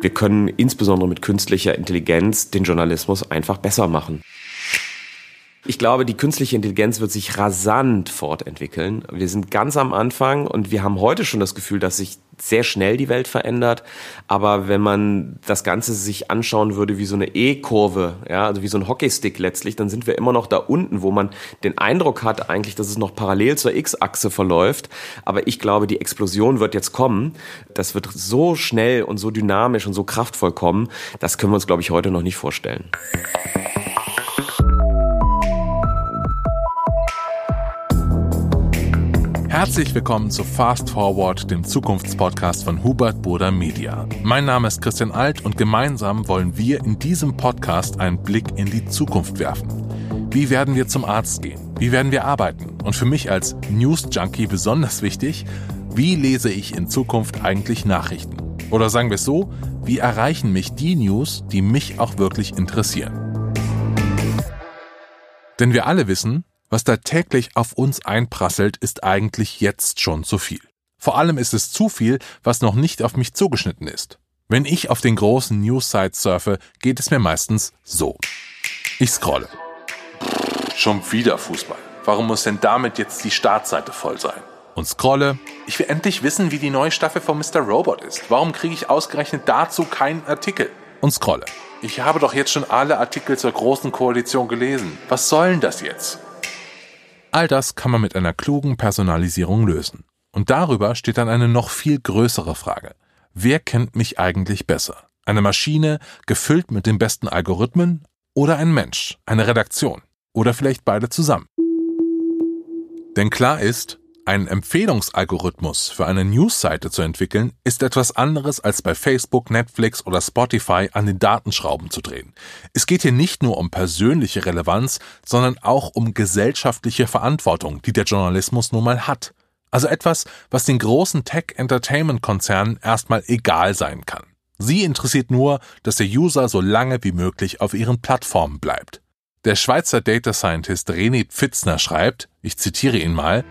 Wir können insbesondere mit künstlicher Intelligenz den Journalismus einfach besser machen. Ich glaube, die künstliche Intelligenz wird sich rasant fortentwickeln. Wir sind ganz am Anfang und wir haben heute schon das Gefühl, dass sich sehr schnell die Welt verändert. Aber wenn man das Ganze sich anschauen würde wie so eine E-Kurve, ja, also wie so ein Hockeystick letztlich, dann sind wir immer noch da unten, wo man den Eindruck hat eigentlich, dass es noch parallel zur X-Achse verläuft. Aber ich glaube, die Explosion wird jetzt kommen. Das wird so schnell und so dynamisch und so kraftvoll kommen. Das können wir uns, glaube ich, heute noch nicht vorstellen. Herzlich willkommen zu Fast Forward, dem Zukunftspodcast von Hubert Burda Media. Mein Name ist Christian Alt und gemeinsam wollen wir in diesem Podcast einen Blick in die Zukunft werfen. Wie werden wir zum Arzt gehen? Wie werden wir arbeiten? Und für mich als News Junkie besonders wichtig, wie lese ich in Zukunft eigentlich Nachrichten? Oder sagen wir es so, wie erreichen mich die News, die mich auch wirklich interessieren? Denn wir alle wissen, was da täglich auf uns einprasselt, ist eigentlich jetzt schon zu viel. Vor allem ist es zu viel, was noch nicht auf mich zugeschnitten ist. Wenn ich auf den großen News-Sites surfe, geht es mir meistens so. Ich scrolle. Schon wieder Fußball. Warum muss denn damit jetzt die Startseite voll sein? Und scrolle. Ich will endlich wissen, wie die neue Staffel von Mr. Robot ist. Warum kriege ich ausgerechnet dazu keinen Artikel? Und scrolle. Ich habe doch jetzt schon alle Artikel zur großen Koalition gelesen. Was soll denn das jetzt? All das kann man mit einer klugen Personalisierung lösen. Und darüber steht dann eine noch viel größere Frage. Wer kennt mich eigentlich besser? Eine Maschine, gefüllt mit den besten Algorithmen, oder ein Mensch, eine Redaktion, oder vielleicht beide zusammen? Denn klar ist, einen Empfehlungsalgorithmus für eine Newsseite zu entwickeln, ist etwas anderes als bei Facebook, Netflix oder Spotify an den Datenschrauben zu drehen. Es geht hier nicht nur um persönliche Relevanz, sondern auch um gesellschaftliche Verantwortung, die der Journalismus nun mal hat. Also etwas, was den großen Tech-Entertainment-Konzernen erstmal egal sein kann. Sie interessiert nur, dass der User so lange wie möglich auf ihren Plattformen bleibt. Der Schweizer Data Scientist René Pfitzner schreibt, ich zitiere ihn mal,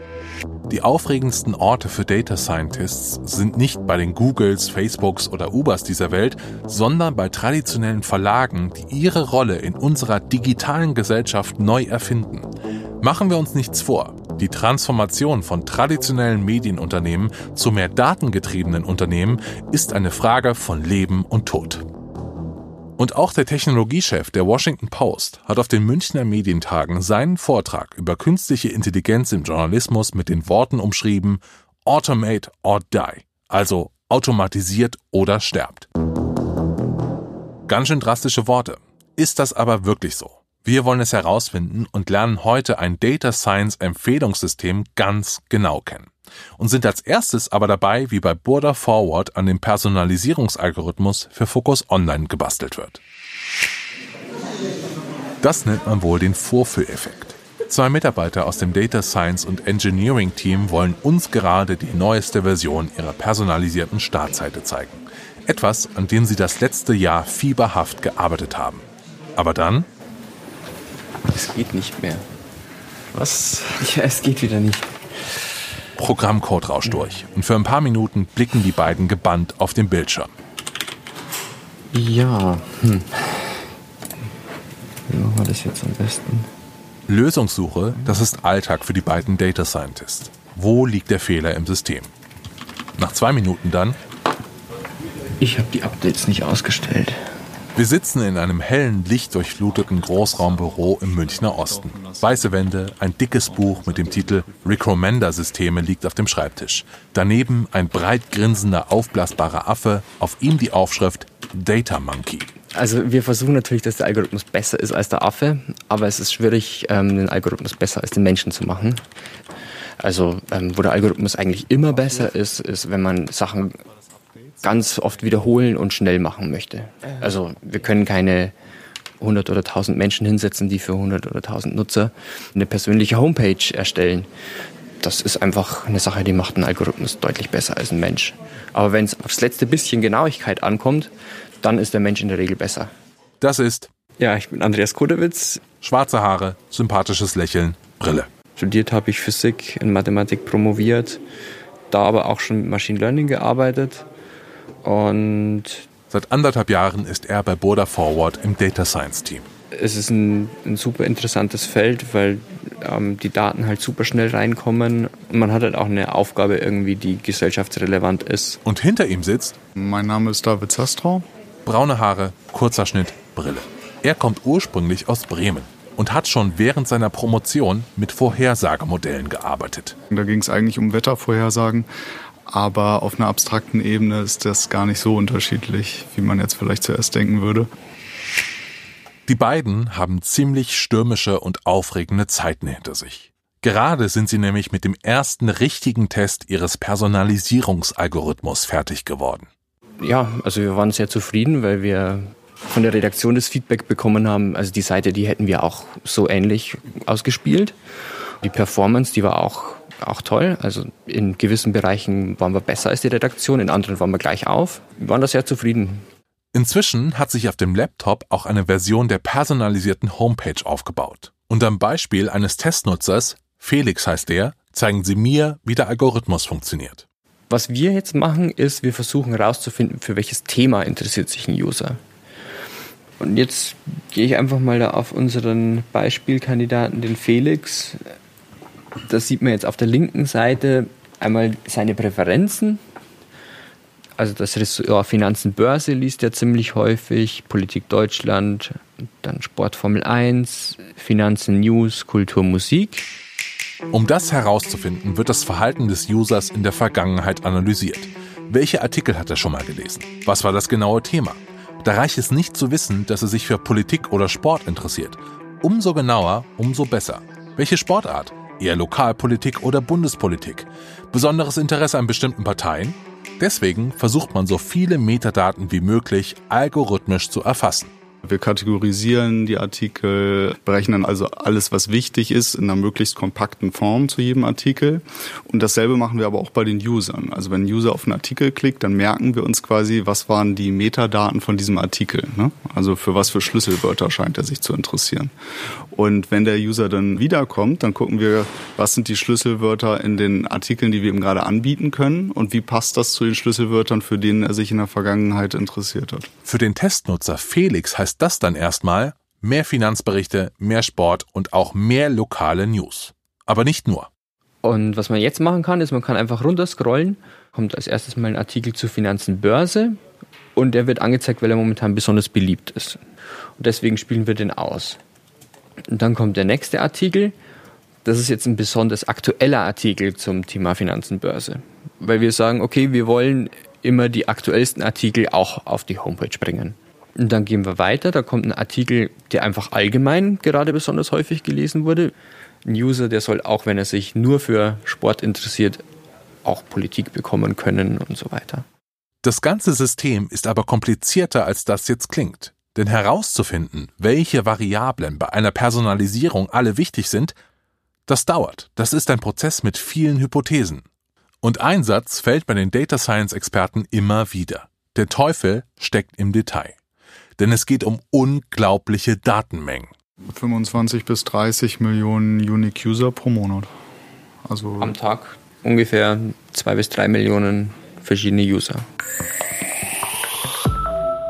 die aufregendsten Orte für Data Scientists sind nicht bei den Googles, Facebooks oder Ubers dieser Welt, sondern bei traditionellen Verlagen, die ihre Rolle in unserer digitalen Gesellschaft neu erfinden. Machen wir uns nichts vor. Die Transformation von traditionellen Medienunternehmen zu mehr datengetriebenen Unternehmen ist eine Frage von Leben und Tod. Und auch der Technologiechef der Washington Post hat auf den Münchner Medientagen seinen Vortrag über künstliche Intelligenz im Journalismus mit den Worten umschrieben Automate or Die, also automatisiert oder sterbt. Ganz schön drastische Worte. Ist das aber wirklich so? Wir wollen es herausfinden und lernen heute ein Data Science Empfehlungssystem ganz genau kennen und sind als erstes aber dabei, wie bei Burda Forward an dem Personalisierungsalgorithmus für Focus Online gebastelt wird. Das nennt man wohl den Vorführeffekt. Zwei Mitarbeiter aus dem Data Science und Engineering Team wollen uns gerade die neueste Version ihrer personalisierten Startseite zeigen. Etwas, an dem sie das letzte Jahr fieberhaft gearbeitet haben. Aber dann? Es geht nicht mehr. Was? Ja, es geht wieder nicht. Programmcode rauscht durch und für ein paar Minuten blicken die beiden gebannt auf den Bildschirm. Ja, hm. Wie machen wir das jetzt am besten? Lösungssuche, das ist Alltag für die beiden Data Scientists. Wo liegt der Fehler im System? Nach zwei Minuten dann. Ich habe die Updates nicht ausgestellt. Wir sitzen in einem hellen, lichtdurchfluteten Großraumbüro im Münchner Osten. Weiße Wände, ein dickes Buch mit dem Titel Recommender-Systeme liegt auf dem Schreibtisch. Daneben ein breit grinsender, aufblasbarer Affe, auf ihm die Aufschrift Data Monkey. Also wir versuchen natürlich, dass der Algorithmus besser ist als der Affe, aber es ist schwierig, ähm, den Algorithmus besser als den Menschen zu machen. Also ähm, wo der Algorithmus eigentlich immer besser ist, ist, wenn man Sachen ganz oft wiederholen und schnell machen möchte. Also wir können keine 100 oder 1000 Menschen hinsetzen, die für 100 oder 1000 Nutzer eine persönliche Homepage erstellen. Das ist einfach eine Sache, die macht einen Algorithmus deutlich besser als ein Mensch. Aber wenn es aufs letzte bisschen Genauigkeit ankommt, dann ist der Mensch in der Regel besser. Das ist. Ja, ich bin Andreas Kodewitz. Schwarze Haare, sympathisches Lächeln, Brille. Studiert habe ich Physik, in Mathematik promoviert, da aber auch schon mit Machine Learning gearbeitet und Seit anderthalb Jahren ist er bei Border Forward im Data Science Team. Es ist ein, ein super interessantes Feld, weil ähm, die Daten halt super schnell reinkommen. Und man hat halt auch eine Aufgabe irgendwie, die gesellschaftsrelevant ist. Und hinter ihm sitzt. Mein Name ist David Zastrau. Braune Haare, kurzer Schnitt, Brille. Er kommt ursprünglich aus Bremen und hat schon während seiner Promotion mit Vorhersagemodellen gearbeitet. Da ging es eigentlich um Wettervorhersagen, aber auf einer abstrakten Ebene ist das gar nicht so unterschiedlich, wie man jetzt vielleicht zuerst denken würde. Die beiden haben ziemlich stürmische und aufregende Zeiten hinter sich. Gerade sind sie nämlich mit dem ersten richtigen Test ihres Personalisierungsalgorithmus fertig geworden. Ja, also wir waren sehr zufrieden, weil wir von der Redaktion das Feedback bekommen haben, also die Seite, die hätten wir auch so ähnlich ausgespielt. Die Performance, die war auch, auch toll. Also in gewissen Bereichen waren wir besser als die Redaktion, in anderen waren wir gleich auf. Wir waren da sehr zufrieden. Inzwischen hat sich auf dem Laptop auch eine Version der personalisierten Homepage aufgebaut. Und am Beispiel eines Testnutzers, Felix heißt er, zeigen sie mir, wie der Algorithmus funktioniert. Was wir jetzt machen, ist, wir versuchen herauszufinden, für welches Thema interessiert sich ein User. Und jetzt gehe ich einfach mal da auf unseren Beispielkandidaten, den Felix. Da sieht man jetzt auf der linken Seite einmal seine Präferenzen. Also das Ressort Finanzen Börse liest er ziemlich häufig, Politik Deutschland, dann Sport Formel 1, Finanzen News, Kultur Musik. Um das herauszufinden, wird das Verhalten des Users in der Vergangenheit analysiert. Welche Artikel hat er schon mal gelesen? Was war das genaue Thema? Da reicht es nicht zu wissen, dass er sich für Politik oder Sport interessiert. Umso genauer, umso besser. Welche Sportart? Eher Lokalpolitik oder Bundespolitik? Besonderes Interesse an bestimmten Parteien? Deswegen versucht man so viele Metadaten wie möglich algorithmisch zu erfassen. Wir kategorisieren die Artikel, berechnen also alles, was wichtig ist, in einer möglichst kompakten Form zu jedem Artikel. Und dasselbe machen wir aber auch bei den Usern. Also wenn ein User auf einen Artikel klickt, dann merken wir uns quasi, was waren die Metadaten von diesem Artikel. Ne? Also für was für Schlüsselwörter scheint er sich zu interessieren. Und wenn der User dann wiederkommt, dann gucken wir, was sind die Schlüsselwörter in den Artikeln, die wir ihm gerade anbieten können und wie passt das zu den Schlüsselwörtern, für denen er sich in der Vergangenheit interessiert hat. Für den Testnutzer Felix heißt heißt das dann erstmal mehr Finanzberichte, mehr Sport und auch mehr lokale News. Aber nicht nur. Und was man jetzt machen kann, ist, man kann einfach runterscrollen, kommt als erstes mal ein Artikel zu Finanzen Börse und der wird angezeigt, weil er momentan besonders beliebt ist. Und deswegen spielen wir den aus. Und dann kommt der nächste Artikel. Das ist jetzt ein besonders aktueller Artikel zum Thema Finanzen Börse. Weil wir sagen, okay, wir wollen immer die aktuellsten Artikel auch auf die Homepage bringen. Und dann gehen wir weiter. Da kommt ein Artikel, der einfach allgemein gerade besonders häufig gelesen wurde. Ein User, der soll auch, wenn er sich nur für Sport interessiert, auch Politik bekommen können und so weiter. Das ganze System ist aber komplizierter, als das jetzt klingt. Denn herauszufinden, welche Variablen bei einer Personalisierung alle wichtig sind, das dauert. Das ist ein Prozess mit vielen Hypothesen. Und ein Satz fällt bei den Data Science Experten immer wieder. Der Teufel steckt im Detail denn es geht um unglaubliche Datenmengen. 25 bis 30 Millionen Unique User pro Monat. Also am Tag ungefähr zwei bis drei Millionen verschiedene User.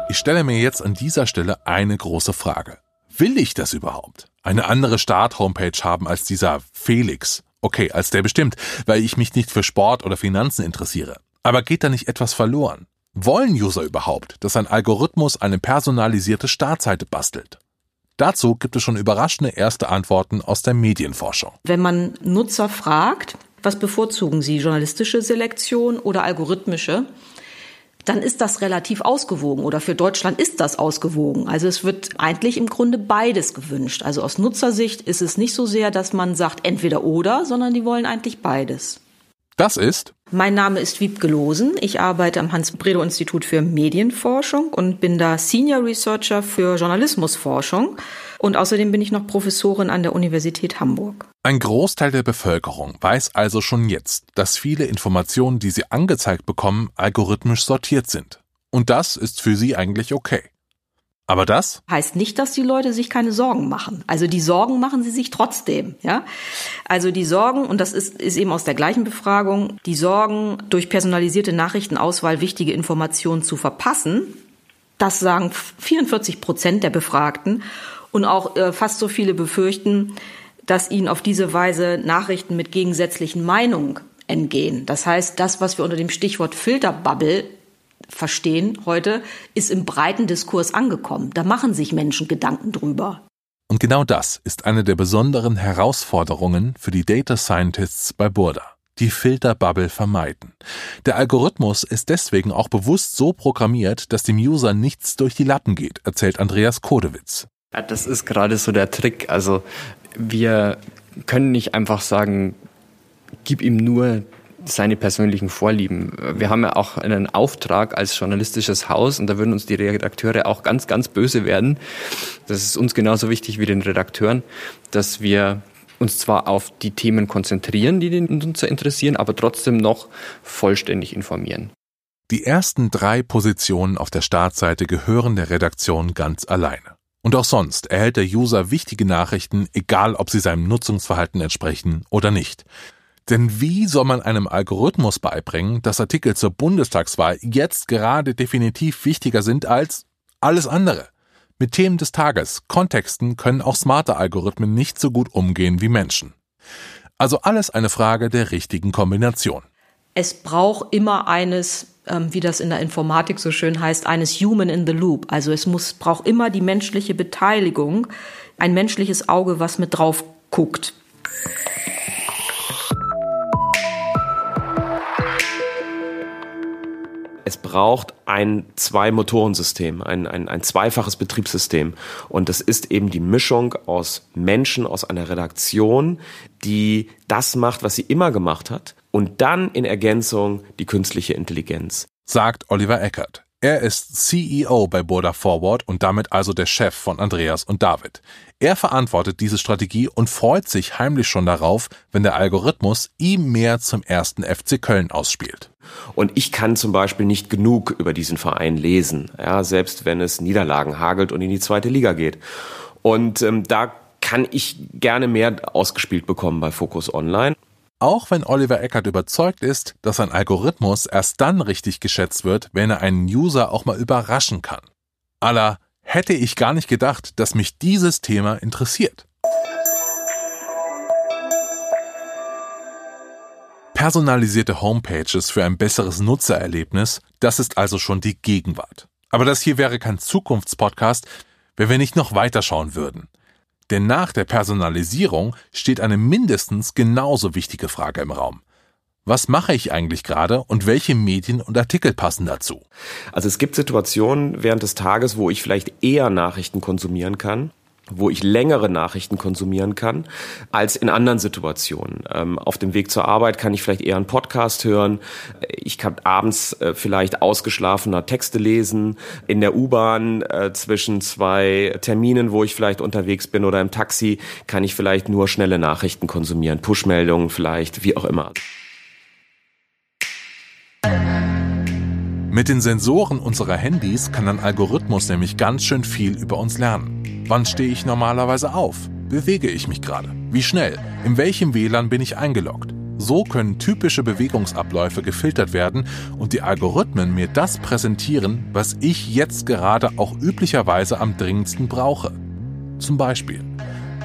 Ich stelle mir jetzt an dieser Stelle eine große Frage. Will ich das überhaupt? Eine andere Start-Homepage haben als dieser Felix? Okay, als der bestimmt, weil ich mich nicht für Sport oder Finanzen interessiere. Aber geht da nicht etwas verloren? Wollen User überhaupt, dass ein Algorithmus eine personalisierte Startseite bastelt? Dazu gibt es schon überraschende erste Antworten aus der Medienforschung. Wenn man Nutzer fragt, was bevorzugen sie, journalistische Selektion oder algorithmische, dann ist das relativ ausgewogen oder für Deutschland ist das ausgewogen. Also es wird eigentlich im Grunde beides gewünscht. Also aus Nutzersicht ist es nicht so sehr, dass man sagt entweder oder, sondern die wollen eigentlich beides. Das ist mein Name ist Wiebke Losen. Ich arbeite am Hans-Bredow-Institut für Medienforschung und bin da Senior Researcher für Journalismusforschung. Und außerdem bin ich noch Professorin an der Universität Hamburg. Ein Großteil der Bevölkerung weiß also schon jetzt, dass viele Informationen, die sie angezeigt bekommen, algorithmisch sortiert sind. Und das ist für sie eigentlich okay. Aber das heißt nicht, dass die Leute sich keine Sorgen machen. Also die Sorgen machen sie sich trotzdem, ja. Also die Sorgen, und das ist, ist eben aus der gleichen Befragung, die Sorgen, durch personalisierte Nachrichtenauswahl wichtige Informationen zu verpassen, Das sagen 44 Prozent der Befragten. Und auch äh, fast so viele befürchten, dass ihnen auf diese Weise Nachrichten mit gegensätzlichen Meinungen entgehen. Das heißt, das, was wir unter dem Stichwort Filterbubble verstehen heute, ist im breiten Diskurs angekommen. Da machen sich Menschen Gedanken drüber. Und genau das ist eine der besonderen Herausforderungen für die Data Scientists bei Burda. Die Filterbubble vermeiden. Der Algorithmus ist deswegen auch bewusst so programmiert, dass dem User nichts durch die Lappen geht, erzählt Andreas Kodewitz. Ja, das ist gerade so der Trick. Also wir können nicht einfach sagen, gib ihm nur seine persönlichen Vorlieben. Wir haben ja auch einen Auftrag als journalistisches Haus und da würden uns die Redakteure auch ganz, ganz böse werden. Das ist uns genauso wichtig wie den Redakteuren, dass wir uns zwar auf die Themen konzentrieren, die den Nutzer interessieren, aber trotzdem noch vollständig informieren. Die ersten drei Positionen auf der Startseite gehören der Redaktion ganz alleine. Und auch sonst erhält der User wichtige Nachrichten, egal ob sie seinem Nutzungsverhalten entsprechen oder nicht. Denn wie soll man einem Algorithmus beibringen, dass Artikel zur Bundestagswahl jetzt gerade definitiv wichtiger sind als alles andere? Mit Themen des Tages, Kontexten können auch smarte Algorithmen nicht so gut umgehen wie Menschen. Also alles eine Frage der richtigen Kombination. Es braucht immer eines, ähm, wie das in der Informatik so schön heißt, eines Human in the Loop. Also es muss, braucht immer die menschliche Beteiligung, ein menschliches Auge, was mit drauf guckt. Es braucht ein Zwei-Motoren-System, ein, ein, ein zweifaches Betriebssystem. Und das ist eben die Mischung aus Menschen, aus einer Redaktion, die das macht, was sie immer gemacht hat. Und dann in Ergänzung die künstliche Intelligenz. Sagt Oliver Eckert. Er ist CEO bei Border Forward und damit also der Chef von Andreas und David. Er verantwortet diese Strategie und freut sich heimlich schon darauf, wenn der Algorithmus ihm mehr zum ersten FC Köln ausspielt. Und ich kann zum Beispiel nicht genug über diesen Verein lesen, ja, selbst wenn es Niederlagen hagelt und in die zweite Liga geht. Und ähm, da kann ich gerne mehr ausgespielt bekommen bei Focus Online. Auch wenn Oliver Eckert überzeugt ist, dass ein Algorithmus erst dann richtig geschätzt wird, wenn er einen User auch mal überraschen kann. Aller hätte ich gar nicht gedacht, dass mich dieses Thema interessiert. Personalisierte Homepages für ein besseres Nutzererlebnis, das ist also schon die Gegenwart. Aber das hier wäre kein Zukunftspodcast, wenn wir nicht noch weiterschauen würden. Denn nach der Personalisierung steht eine mindestens genauso wichtige Frage im Raum. Was mache ich eigentlich gerade und welche Medien und Artikel passen dazu? Also es gibt Situationen während des Tages, wo ich vielleicht eher Nachrichten konsumieren kann wo ich längere Nachrichten konsumieren kann, als in anderen Situationen. Ähm, auf dem Weg zur Arbeit kann ich vielleicht eher einen Podcast hören. Ich kann abends äh, vielleicht ausgeschlafener Texte lesen. In der U-Bahn äh, zwischen zwei Terminen, wo ich vielleicht unterwegs bin oder im Taxi, kann ich vielleicht nur schnelle Nachrichten konsumieren. Push-Meldungen vielleicht, wie auch immer. Mit den Sensoren unserer Handys kann ein Algorithmus nämlich ganz schön viel über uns lernen. Wann stehe ich normalerweise auf? Bewege ich mich gerade? Wie schnell? In welchem WLAN bin ich eingeloggt? So können typische Bewegungsabläufe gefiltert werden und die Algorithmen mir das präsentieren, was ich jetzt gerade auch üblicherweise am dringendsten brauche. Zum Beispiel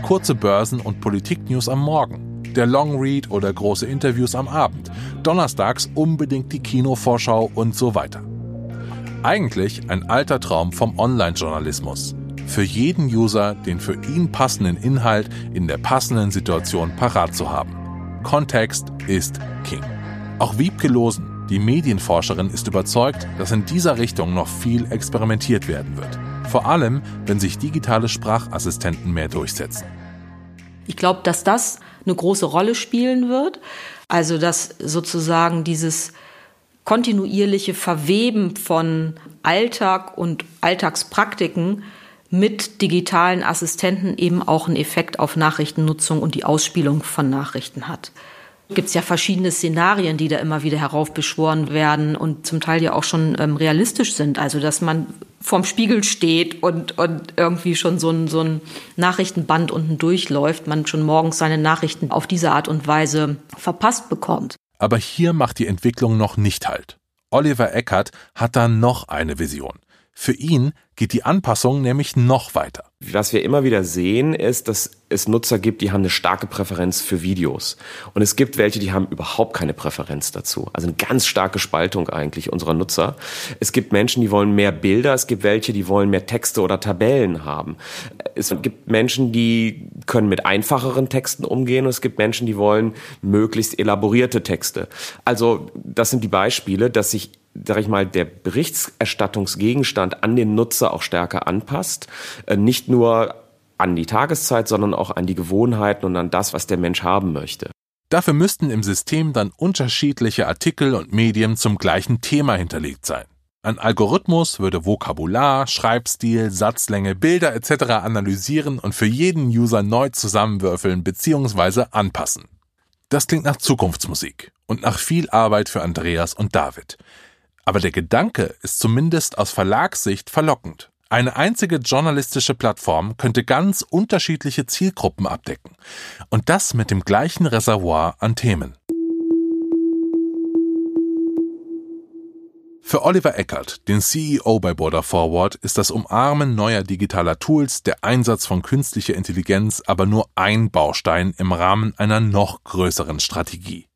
kurze Börsen- und Politiknews am Morgen, der Long Read oder große Interviews am Abend, donnerstags unbedingt die Kinovorschau und so weiter. Eigentlich ein alter Traum vom Online-Journalismus. Für jeden User den für ihn passenden Inhalt in der passenden Situation parat zu haben. Kontext ist King. Auch Wiebke Losen, die Medienforscherin, ist überzeugt, dass in dieser Richtung noch viel experimentiert werden wird. Vor allem, wenn sich digitale Sprachassistenten mehr durchsetzen. Ich glaube, dass das eine große Rolle spielen wird. Also dass sozusagen dieses kontinuierliche Verweben von Alltag und Alltagspraktiken mit digitalen Assistenten eben auch einen Effekt auf Nachrichtennutzung und die Ausspielung von Nachrichten hat gibt es ja verschiedene Szenarien, die da immer wieder heraufbeschworen werden und zum Teil ja auch schon ähm, realistisch sind. Also dass man vorm Spiegel steht und, und irgendwie schon so ein, so ein Nachrichtenband unten durchläuft, man schon morgens seine Nachrichten auf diese Art und Weise verpasst bekommt. Aber hier macht die Entwicklung noch nicht halt. Oliver Eckert hat da noch eine Vision. Für ihn geht die Anpassung nämlich noch weiter. Was wir immer wieder sehen, ist, dass es Nutzer gibt, die haben eine starke Präferenz für Videos. Und es gibt welche, die haben überhaupt keine Präferenz dazu. Also eine ganz starke Spaltung eigentlich unserer Nutzer. Es gibt Menschen, die wollen mehr Bilder. Es gibt welche, die wollen mehr Texte oder Tabellen haben. Es gibt Menschen, die können mit einfacheren Texten umgehen. Und es gibt Menschen, die wollen möglichst elaborierte Texte. Also das sind die Beispiele, dass sich sag ich mal, der Berichterstattungsgegenstand an den Nutzer auch stärker anpasst. Äh, nicht nur an die Tageszeit, sondern auch an die Gewohnheiten und an das, was der Mensch haben möchte. Dafür müssten im System dann unterschiedliche Artikel und Medien zum gleichen Thema hinterlegt sein. Ein Algorithmus würde Vokabular, Schreibstil, Satzlänge, Bilder etc. analysieren und für jeden User neu zusammenwürfeln bzw. anpassen. Das klingt nach Zukunftsmusik und nach viel Arbeit für Andreas und David. Aber der Gedanke ist zumindest aus Verlagssicht verlockend. Eine einzige journalistische Plattform könnte ganz unterschiedliche Zielgruppen abdecken. Und das mit dem gleichen Reservoir an Themen. Für Oliver Eckert, den CEO bei Border Forward, ist das Umarmen neuer digitaler Tools, der Einsatz von künstlicher Intelligenz aber nur ein Baustein im Rahmen einer noch größeren Strategie.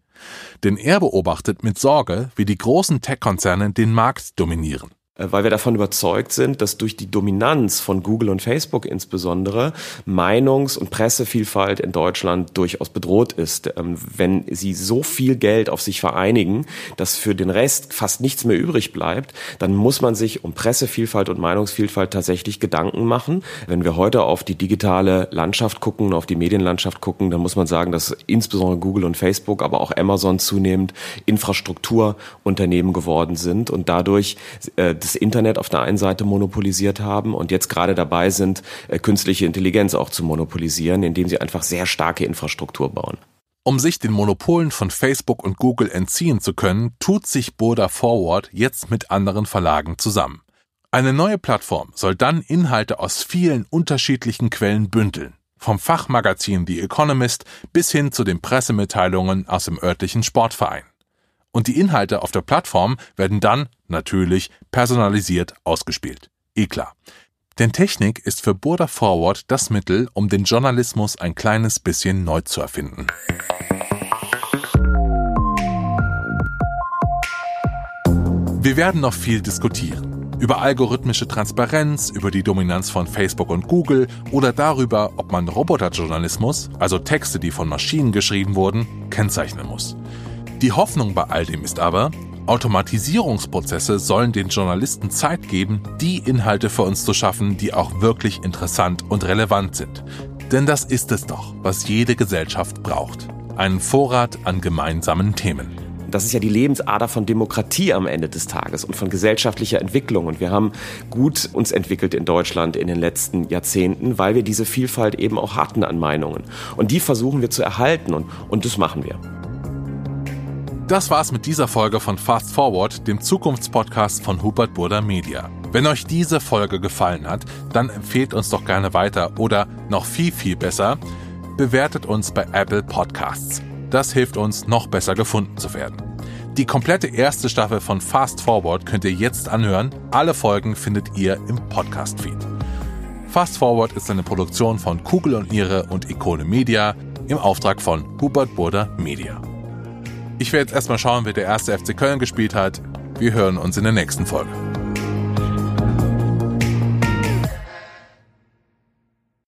Denn er beobachtet mit Sorge, wie die großen Tech-Konzerne den Markt dominieren. Äh, weil wir davon überzeugt sind, dass durch die Dominanz von Google und Facebook insbesondere Meinungs- und Pressevielfalt in Deutschland durchaus bedroht ist. Ähm, wenn sie so viel Geld auf sich vereinigen, dass für den Rest fast nichts mehr übrig bleibt, dann muss man sich um Pressevielfalt und Meinungsvielfalt tatsächlich Gedanken machen. Wenn wir heute auf die digitale Landschaft gucken, auf die Medienlandschaft gucken, dann muss man sagen, dass insbesondere Google und Facebook, aber auch Amazon zunehmend Infrastrukturunternehmen geworden sind und dadurch äh, das Internet auf der einen Seite monopolisiert haben und jetzt gerade dabei sind, äh, künstliche Intelligenz auch zu monopolisieren, indem sie einfach sehr starke Infrastruktur bauen. Um sich den Monopolen von Facebook und Google entziehen zu können, tut sich Boda Forward jetzt mit anderen Verlagen zusammen. Eine neue Plattform soll dann Inhalte aus vielen unterschiedlichen Quellen bündeln, vom Fachmagazin The Economist bis hin zu den Pressemitteilungen aus dem örtlichen Sportverein und die Inhalte auf der Plattform werden dann natürlich personalisiert ausgespielt. Eh klar. Denn Technik ist für Burda Forward das Mittel, um den Journalismus ein kleines bisschen neu zu erfinden. Wir werden noch viel diskutieren. Über algorithmische Transparenz, über die Dominanz von Facebook und Google oder darüber, ob man Roboterjournalismus, also Texte, die von Maschinen geschrieben wurden, kennzeichnen muss. Die Hoffnung bei all dem ist aber, Automatisierungsprozesse sollen den Journalisten Zeit geben, die Inhalte für uns zu schaffen, die auch wirklich interessant und relevant sind. Denn das ist es doch, was jede Gesellschaft braucht. Einen Vorrat an gemeinsamen Themen. Das ist ja die Lebensader von Demokratie am Ende des Tages und von gesellschaftlicher Entwicklung. Und wir haben gut uns entwickelt in Deutschland in den letzten Jahrzehnten, weil wir diese Vielfalt eben auch hatten an Meinungen. Und die versuchen wir zu erhalten und, und das machen wir. Das war's mit dieser Folge von Fast Forward, dem Zukunftspodcast von Hubert Burda Media. Wenn euch diese Folge gefallen hat, dann empfehlt uns doch gerne weiter oder noch viel, viel besser, bewertet uns bei Apple Podcasts. Das hilft uns, noch besser gefunden zu werden. Die komplette erste Staffel von Fast Forward könnt ihr jetzt anhören. Alle Folgen findet ihr im Podcast-Feed. Fast Forward ist eine Produktion von Kugel und Niere und Ikone Media im Auftrag von Hubert Burda Media. Ich werde jetzt erstmal schauen, wer der erste FC Köln gespielt hat. Wir hören uns in der nächsten Folge.